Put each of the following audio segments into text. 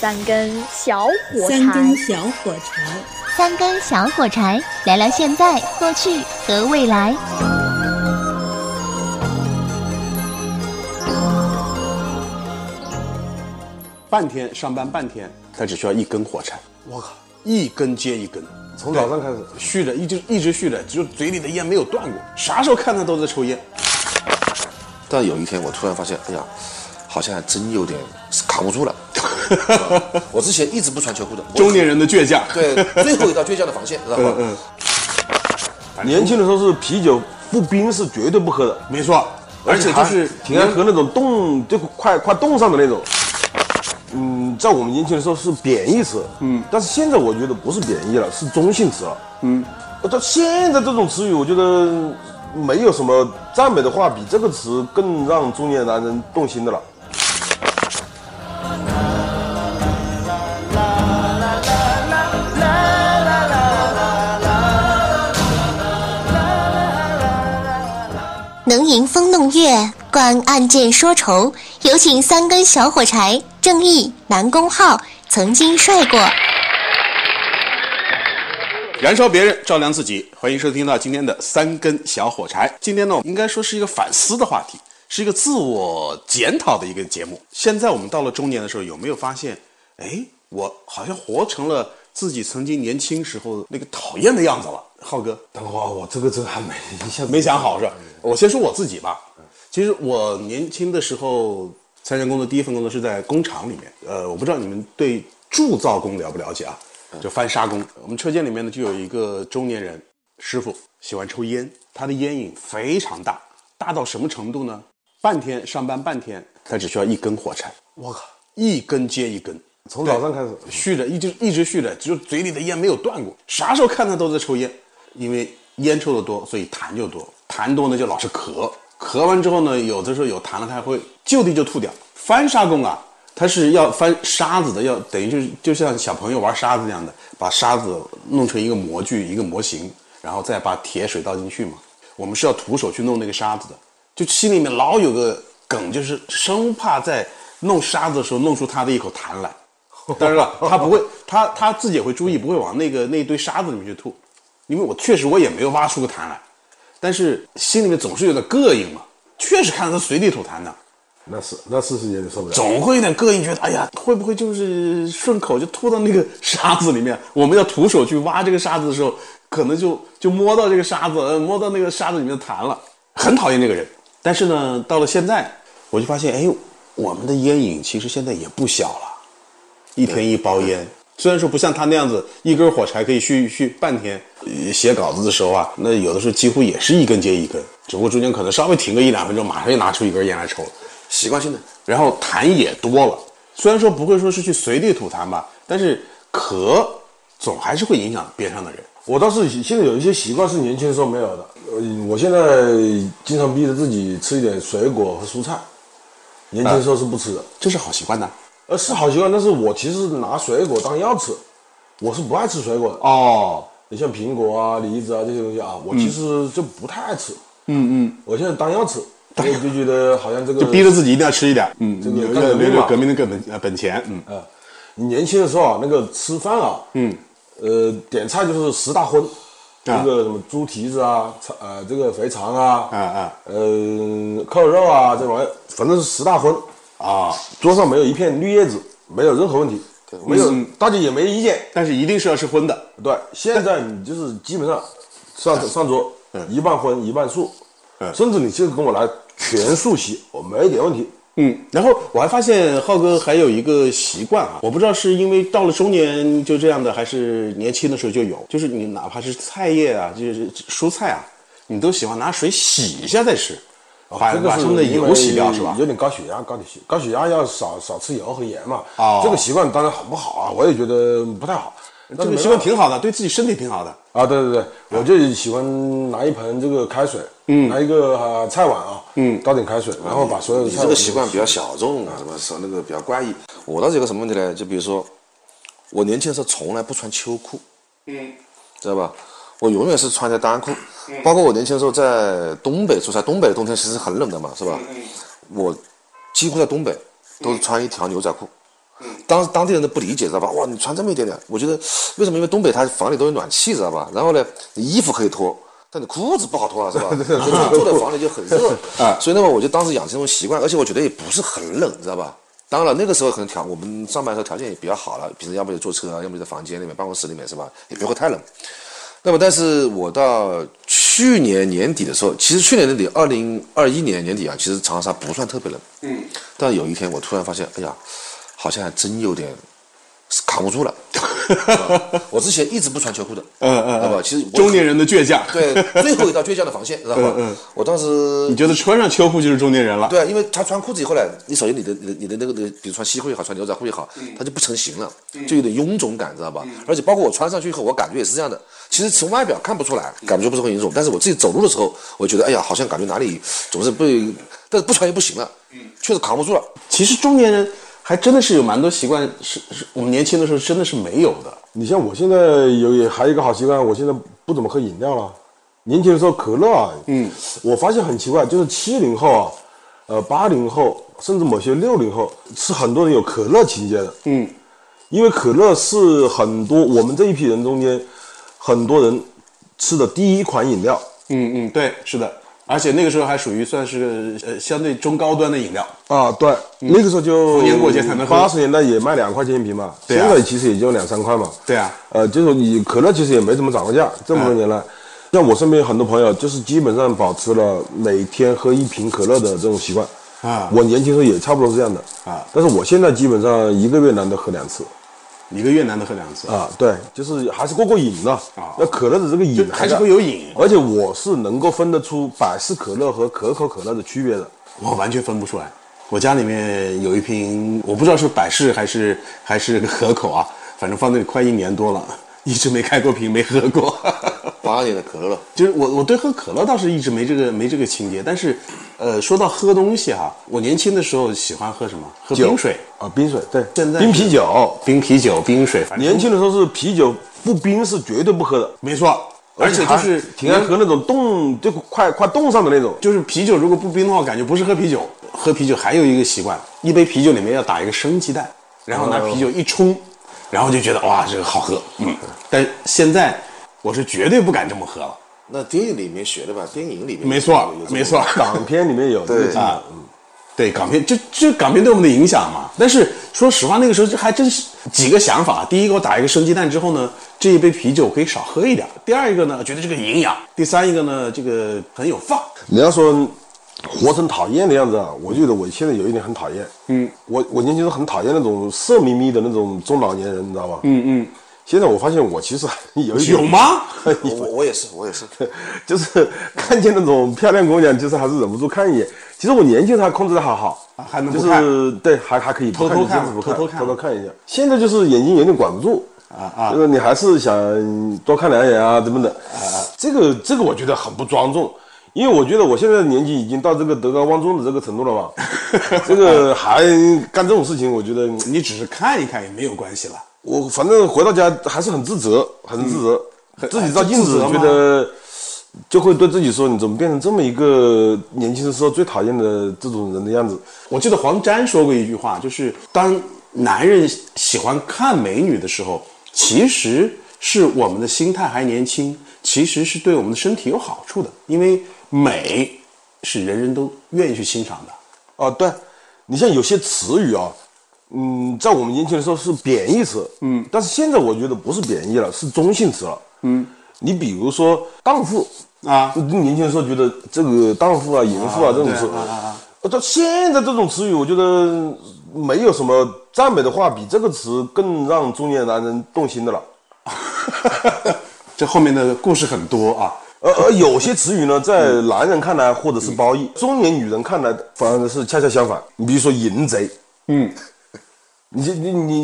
三根小火柴，三根小火柴，三根小火柴，聊聊现在、过去和未来。半天上班半天，他只需要一根火柴。我靠，一根接一根，从早上开始续着，一直一直续着，只有嘴里的烟没有断过。啥时候看他都在抽烟。但有一天我突然发现，哎呀，好像还真有点扛不住了。我之前一直不穿秋裤的，中年人的倔强。对，最后一道倔强的防线，知道吗？嗯，年轻的时候是啤酒不冰是绝对不喝的，没错，而且就是挺爱喝那种冻，就快快冻上的那种。嗯，在我们年轻的时候是贬义词，嗯，但是现在我觉得不是贬义了，是中性词了，嗯。到现在这种词语，我觉得没有什么赞美的话比这个词更让中年男人动心的了。能吟风弄月，观案件说愁。有请三根小火柴，正义南宫浩曾经帅过。燃烧别人，照亮自己。欢迎收听到今天的三根小火柴。今天呢，应该说是一个反思的话题，是一个自我检讨的一个节目。现在我们到了中年的时候，有没有发现，哎，我好像活成了自己曾经年轻时候那个讨厌的样子了？浩哥，等会儿我这个真还没一下子没想好是吧？我先说我自己吧。其实我年轻的时候参加工作，第一份工作是在工厂里面。呃，我不知道你们对铸造工了不了解啊？就翻砂工。我们车间里面呢，就有一个中年人师傅，喜欢抽烟，他的烟瘾非常大，大到什么程度呢？半天上班半天，他只需要一根火柴。我靠，一根接一根，从早上开始续着，一直一直续着，只有嘴里的烟没有断过。啥时候看他都在抽烟，因为烟抽的多，所以痰就多，痰多呢就老是咳，咳完之后呢，有的时候有痰了，他会就地就吐掉。翻砂工啊，他是要翻沙子的，要等于就是就像小朋友玩沙子一样的，把沙子弄成一个模具、一个模型，然后再把铁水倒进去嘛。我们是要徒手去弄那个沙子的，就心里面老有个梗，就是生怕在弄沙子的时候弄出他的一口痰来。当然了，他不会，他他自己也会注意，不会往那个那一堆沙子里面去吐，因为我确实我也没有挖出个痰来，但是心里面总是有点膈应嘛，确实看到他随地吐痰的，那是那是是有点受不了。总会有点膈应，觉得哎呀，会不会就是顺口就吐到那个沙子里面？我们要徒手去挖这个沙子的时候，可能就就摸到这个沙子，呃摸到那个沙子里面的痰了，很讨厌这个人。但是呢，到了现在，我就发现，哎，我们的烟瘾其实现在也不小了。一天一包烟，虽然说不像他那样子一根火柴可以续续半天，呃写稿子的时候啊，那有的时候几乎也是一根接一根，只不过中间可能稍微停个一两分钟，马上又拿出一根烟来抽了，习惯性的。然后痰也多了。虽然说不会说是去随地吐痰吧，但是咳总还是会影响边上的人。我倒是现在有一些习惯是年轻时候没有的。呃，我现在经常逼着自己吃一点水果和蔬菜，年轻时候是不吃的。这是好习惯呐。呃，是好习惯，但是我其实拿水果当药吃，我是不爱吃水果的。哦，你像苹果啊、梨子啊这些东西啊，我其实就不太爱吃。嗯嗯，我现在当药吃，我就觉得好像这个 就逼着自己一定要吃一点。嗯，这个革命嘛革命的根本呃本钱。嗯啊，你年轻的时候啊，那个吃饭啊，嗯，呃，点菜就是十大荤，啊这个什么猪蹄子啊，肠呃，这个肥肠啊，啊啊呃，扣肉啊，这玩意儿，反正是十大荤，啊！桌上没有一片绿叶子，没有任何问题，没有，嗯大家也没意见。但是一定是要吃荤的。对，现在你就是基本上上上桌，一半荤一半素，嗯甚至你就跟我来全素席，我没一点问题。嗯，然后我还发现浩哥还有一个习惯啊，我不知道是因为到了中年就这样的，还是年轻的时候就有，就是你哪怕是菜叶啊，就是蔬菜啊，你都喜欢拿水洗一下再吃，把这个是把他们的油洗掉是吧？有点高血压，高血高血压要少少吃油和盐嘛。哦这个习惯当然很不好啊？我也觉得不太好。这个习惯挺好的，对自己身体挺好的。啊，对对对，我就喜欢拿一盆这个开水，嗯，拿一个呃菜碗啊，嗯，倒点开水，然后把所有的你这个习惯比较小众啊，什么是那个比较怪异。我倒是有个什么问题呢？就比如说，我年轻的时候从来不穿秋裤，嗯，知道吧？我永远是穿着单裤，包括我年轻的时候在东北出差，东北的冬天其实很冷的嘛，是吧？我几乎在东北都是穿一条牛仔裤，当当地人都不理解，知道吧？哇，你穿这么一点点，我觉得为什么？因为东北它房里都有暖气，知道吧？然后呢，你衣服可以脱，但你裤子不好脱啊，是吧？所以坐在房里就很热啊。所以那么我就当时养成这种习惯，而且我觉得也不是很冷，知道吧？当然了，那个时候可能条我们上班的时候条件也比较好了，平时要么就坐车啊，要么就在房间里面、办公室里面，是吧？也不会太冷。那么，但是我到去年年底的时候，其实去年年底，二零二一年年底啊，其实长沙不算特别冷。嗯。但有一天，我突然发现，哎呀，好像还真有点扛不住了。我之前一直不穿秋裤的。嗯嗯。好吧，其实中年人的倔强。对，最后一道倔强的防线，知道吧？嗯嗯。我当时你觉得穿上秋裤就是中年人了？对啊，因为他穿裤子以后呢，你首先你的你的你的那个那个，比如穿西裤也好，穿牛仔裤也好，它就不成型了，就有点臃肿感，知道吧？而且包括我穿上去以后，我感觉也是这样的。其实从外表看不出来，感觉不是很臃肿，但是我自己走路的时候，我觉得哎呀，好像感觉哪里总是被，但是不穿也不行了，嗯，确实扛不住了。其实中年人还真的是有蛮多习惯，是是我们年轻的时候真的是没有的。你像我现在有也还有一个好习惯，我现在不怎么喝饮料了。年轻的时候可乐啊，嗯，我发现很奇怪，就是七零后啊，呃八零后，甚至某些六零后，是很多人有可乐情节的，嗯，因为可乐是很多我们这一批人中间。很多人吃的第一款饮料，嗯嗯，对，是的，而且那个时候还属于算是呃相对中高端的饮料。啊，对，那个时候就逢年过节才能喝，八十年代也卖两块钱一瓶嘛，现在其实也就两三块嘛，对啊，呃，就是你可乐其实也没怎么涨过价，这么多年来，像我身边很多朋友就是基本上保持了每天喝一瓶可乐的这种习惯。啊，我年轻时候也差不多是这样的。啊，但是我现在基本上一个月难得喝两次。一个越南的喝两次啊，对，就是还是过过瘾的啊。那可乐的这个瘾还是会有瘾，而且我是能够分得出百事可乐和可口可乐的区别的。我完全分不出来。我家里面有一瓶，我不知道是百事还是还是可口啊，反正放那里快一年多了，一直没开过瓶，没喝过。八年的可乐，就是我我对喝可乐倒是一直没这个没这个情节，但是。呃，说到喝东西哈，我年轻的时候喜欢喝什么？喝冰水啊，冰水对。现在冰啤酒、冰啤酒、冰水。年轻的时候是啤酒不冰是绝对不喝的，没错。而且就是挺爱喝那种冻，就快快冻上的那种。就是啤酒如果不冰的话，感觉不是喝啤酒。喝啤酒还有一个习惯，一杯啤酒里面要打一个生鸡蛋，然后拿啤酒一冲，然后就觉得哇，这个好喝。嗯。但现在我是绝对不敢这么喝了。那电影里面学的吧，电影里面没错，没错，港片里面有对啊，嗯，对港片，这这港片对我们的影响嘛。但是说实话，那个时候还真是几个想法。第一个，我打一个生鸡蛋之后呢，这一杯啤酒可以少喝一点。第二一个呢，觉得这个营养。第三一个呢，这个很有范。你要说活成讨厌的样子啊，我觉得我现在有一点很讨厌。嗯，我我年轻时候很讨厌那种色眯眯的那种中老年人，你知道吧？嗯嗯。现在我发现我其实有有吗？我我也是，我也是，就是看见那种漂亮姑娘，就是还是忍不住看一眼。其实我年轻时候控制的还好，还能就是对，还还可以偷偷看，偷偷看，偷偷看一下。现在就是眼睛有点管不住啊啊，就是你还是想多看两眼啊，怎么的啊？这个这个我觉得很不庄重，因为我觉得我现在的年纪已经到这个德高望重的这个程度了嘛，这个还干这种事情，我觉得你只是看一看也没有关系了。我反正回到家还是很自责，很自责，自己照镜子觉得就会对自己说：“你怎么变成这么一个年轻的时候最讨厌的这种人的样子？”我记得黄沾说过一句话，就是当男人喜欢看美女的时候，其实是我们的心态还年轻，其实是对我们的身体有好处的，因为美是人人都愿意去欣赏的。哦，对，你像有些词语啊。嗯，在我们年轻的时候是贬义词，嗯，但是现在我觉得不是贬义了，是中性词了，嗯，你比如说荡妇。啊，年轻的时候觉得这个荡妇啊、淫妇啊这种词，啊啊啊，到现在这种词语，我觉得没有什么赞美的话比这个词更让中年男人动心的了，这后面的故事很多啊，而而有些词语呢，在男人看来或者是褒义，中年女人看来反而是恰恰相反，你比如说淫贼，嗯。你你你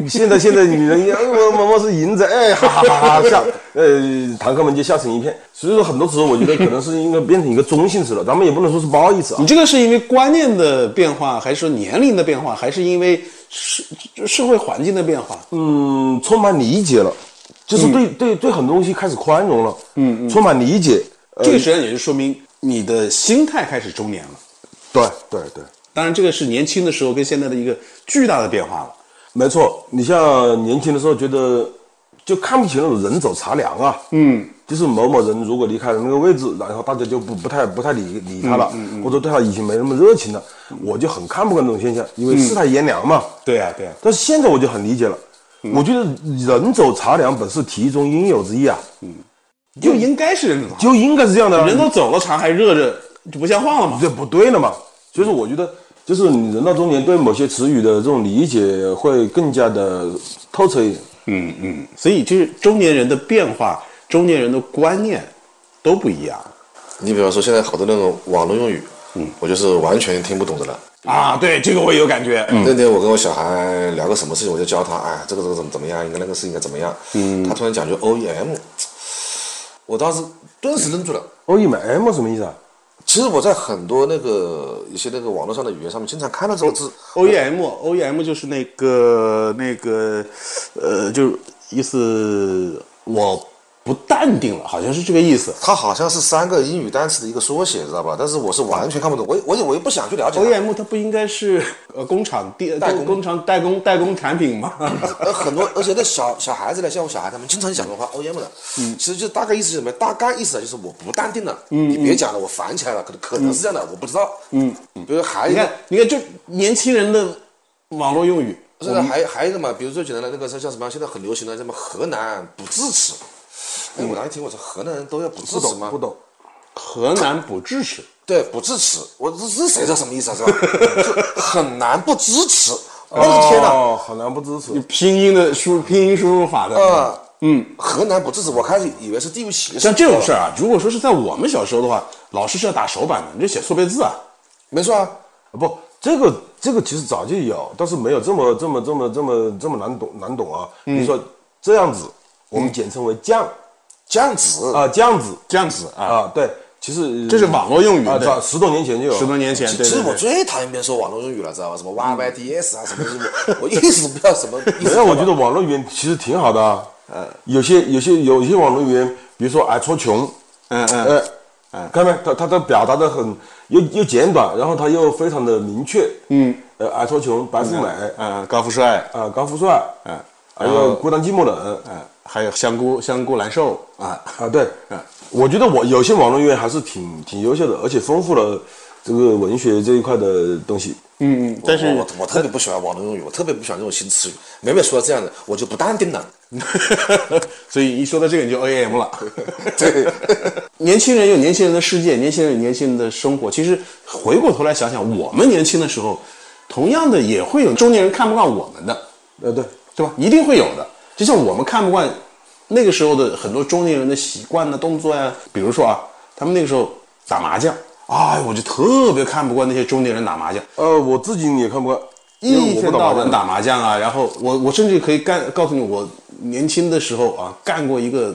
你现在现在女人，我某某是淫贼，哎，哈哈哈哈笑，呃，堂客们就笑成一片。所以说，很多时候我觉得可能是应该变成一个中性词了，咱们也不能说是褒义词啊。你这个是因为观念的变化，还是说年龄的变化，还是因为社社会环境的变化？嗯，充满理解了，就是对对对很多东西开始宽容了。嗯嗯，充满理解，这个实际上也就说明你的心态开始中年了。对对对。当然，这个是年轻的时候跟现在的一个巨大的变化了。没错，你像年轻的时候觉得就看不起那种人走茶凉啊，嗯，就是某某人如果离开了那个位置，然后大家就不不太不太理理他了，或者对他已经没那么热情了，我就很看不惯这种现象，因为世态炎凉嘛。对呀、对呀、但是现在我就很理解了，我觉得人走茶凉本是题中应有之义啊，嗯就应该是人走，就应该是这样的啊。人都走了，茶还热着，就不像话了嘛。这不对了嘛。所以说，我觉得就是你人到中年，对某些词语的这种理解会更加的透彻一点。嗯嗯，所以就是中年人的变化，中年人的观念都不一样你比方说现在好多那种网络用语，嗯，我就是完全听不懂的了。啊。对，这个我也有感觉。嗯那天我跟我小孩聊个什么事情，我就教他，哎，这个这个怎么怎么样，应该那个事应该怎么样。嗯，他突然讲句 OEM，我当时顿时愣住了。O E M M 什么意思啊？其实我在很多那个一些那个网络上的语言上面，经常看到这个字。OEM OEM 就是那个那个呃，就意思我不淡定了，好像是这个意思。它好像是三个英语单词的一个缩写，知道吧？但是我是完全看不懂，我也我也我也不想去了解。OEM 它不应该是呃工厂地代工工厂代工代工产品吗？呃，很多，而且那小小孩子呢，像我小孩他们经常讲的话 OEM 的，嗯，其实就大概意思是什么？大概意思啊，就是我不淡定了，嗯，你别讲了，我烦起来了，可能可能是这样的，我不知道，嗯，比如还你看，你看，就年轻人的网络用语，现在还还有一个嘛，比如最简单的那个叫什么？现在很流行的什么河南不支持，哎，我当时听我说河南人都要不支不持吗？懂不懂。河南不支持。对，不支持，我这这谁知道什么意思啊？是吧？就很难不支持，我的天哪！哦，很难不支持。拼音的输拼音输入法的，啊，嗯，河南不支持，我开始以为是地域歧视。像这种事儿啊，如果说是在我们小时候的话，老师是要打手板的，你就写错别字啊。没错啊，不，这个这个其实早就有，但是没有这么这么这么这么这么难懂难懂啊。比如说这样子，我们简称为酱这样子。啊，这样子。这样子啊，啊，对，其实这是网络用语啊，十多年前就有，十多年前，对其实我。最讨厌别人说网络用语了，知道吧？什么 YYDS 啊，什么什么，我一直不知道什么意思。没有，我觉得网络语言其实挺好的啊。呃，有些有些有些网络语言，比如说矮矬穷，嗯嗯，呃，看到没？他他他表达的很又又简短，然后他又非常的明确。嗯，呃，矮矬穷，白富美，嗯，高富帅，啊，高富帅，嗯，还有孤单寂寞冷，啊，还有香菇香菇难受啊，啊，对，啊我觉得我有些网络音乐还是挺挺优秀的，而且丰富了这个文学这一块的东西。嗯嗯，但是我我我特别不喜欢网络用语，我特别不喜欢这种新词语。每每说到这样的，我就不淡定了。所以一说到这个你就 OEM 了。对，年轻人有年轻人的世界，年轻人有年轻人的生活。其实回过头来想想，我们年轻的时候，同样的也会有中年人看不惯我们的，呃，对，对吧？一定会有的。就像我们看不惯那个时候的很多中年人的习惯呢、动作呀，比如说啊，他们那个时候打麻将，哎，我就特别看不惯那些中年人打麻将。呃，我自己也看不惯，因为一天到晚打麻将啊，然后我我甚至可以干告诉你，我年轻的时候啊干过一个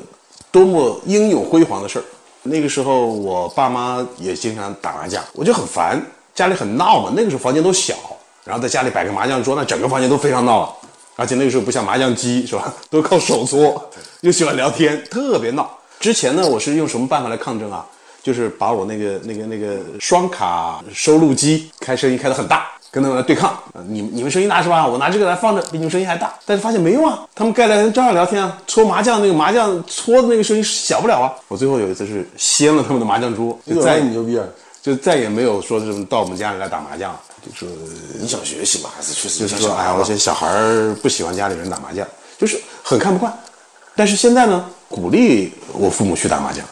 多么英勇辉煌的事儿。那个时候我爸妈也经常打麻将，我就很烦，家里很闹嘛。那个时候房间都小，然后在家里摆个麻将桌，那整个房间都非常闹了。而且那个时候不像麻将机是吧，都靠手搓，又喜欢聊天，特别闹。之前呢，我是用什么办法来抗争啊？就是把我那个那个那个双卡收录机开声音开得很大，跟他们来对抗。呃你你们声音大是吧？我拿这个来放着，比你们声音还大。但是发现没用啊，他们该聊天照样聊天啊。搓麻将那个麻将搓的那个声音小不了啊。我最后有一次是掀了他们的麻将桌，就再再牛逼啊！就再也没有说这种到我们家里来打麻将了。就说影响学习嘛，还是确实就是说，哎呀，影响小孩嘛我这小孩儿不喜欢家里人打麻将，就是很看不惯。但是现在呢，鼓励我父母去打麻将，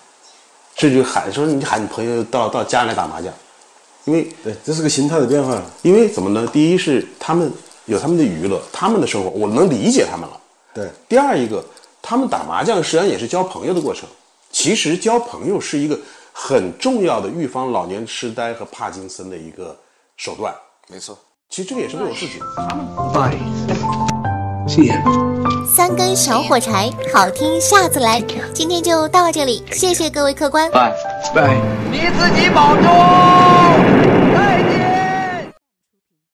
甚至喊说你喊你朋友到到家里来打麻将，因为对，这是个心态的变化。因为怎么呢？第一是他们有他们的娱乐，他们的生活，我能理解他们了。对，第二一个，他们打麻将实际上也是交朋友的过程。其实交朋友是一个很重要的预防老年痴呆和帕金森的一个手段。没错。其实这个也是为我自己。Bye. See ya. 三根小火柴，好听下次来。今天就到这里，谢谢各位客官。Bye. Bye. 你自己保重。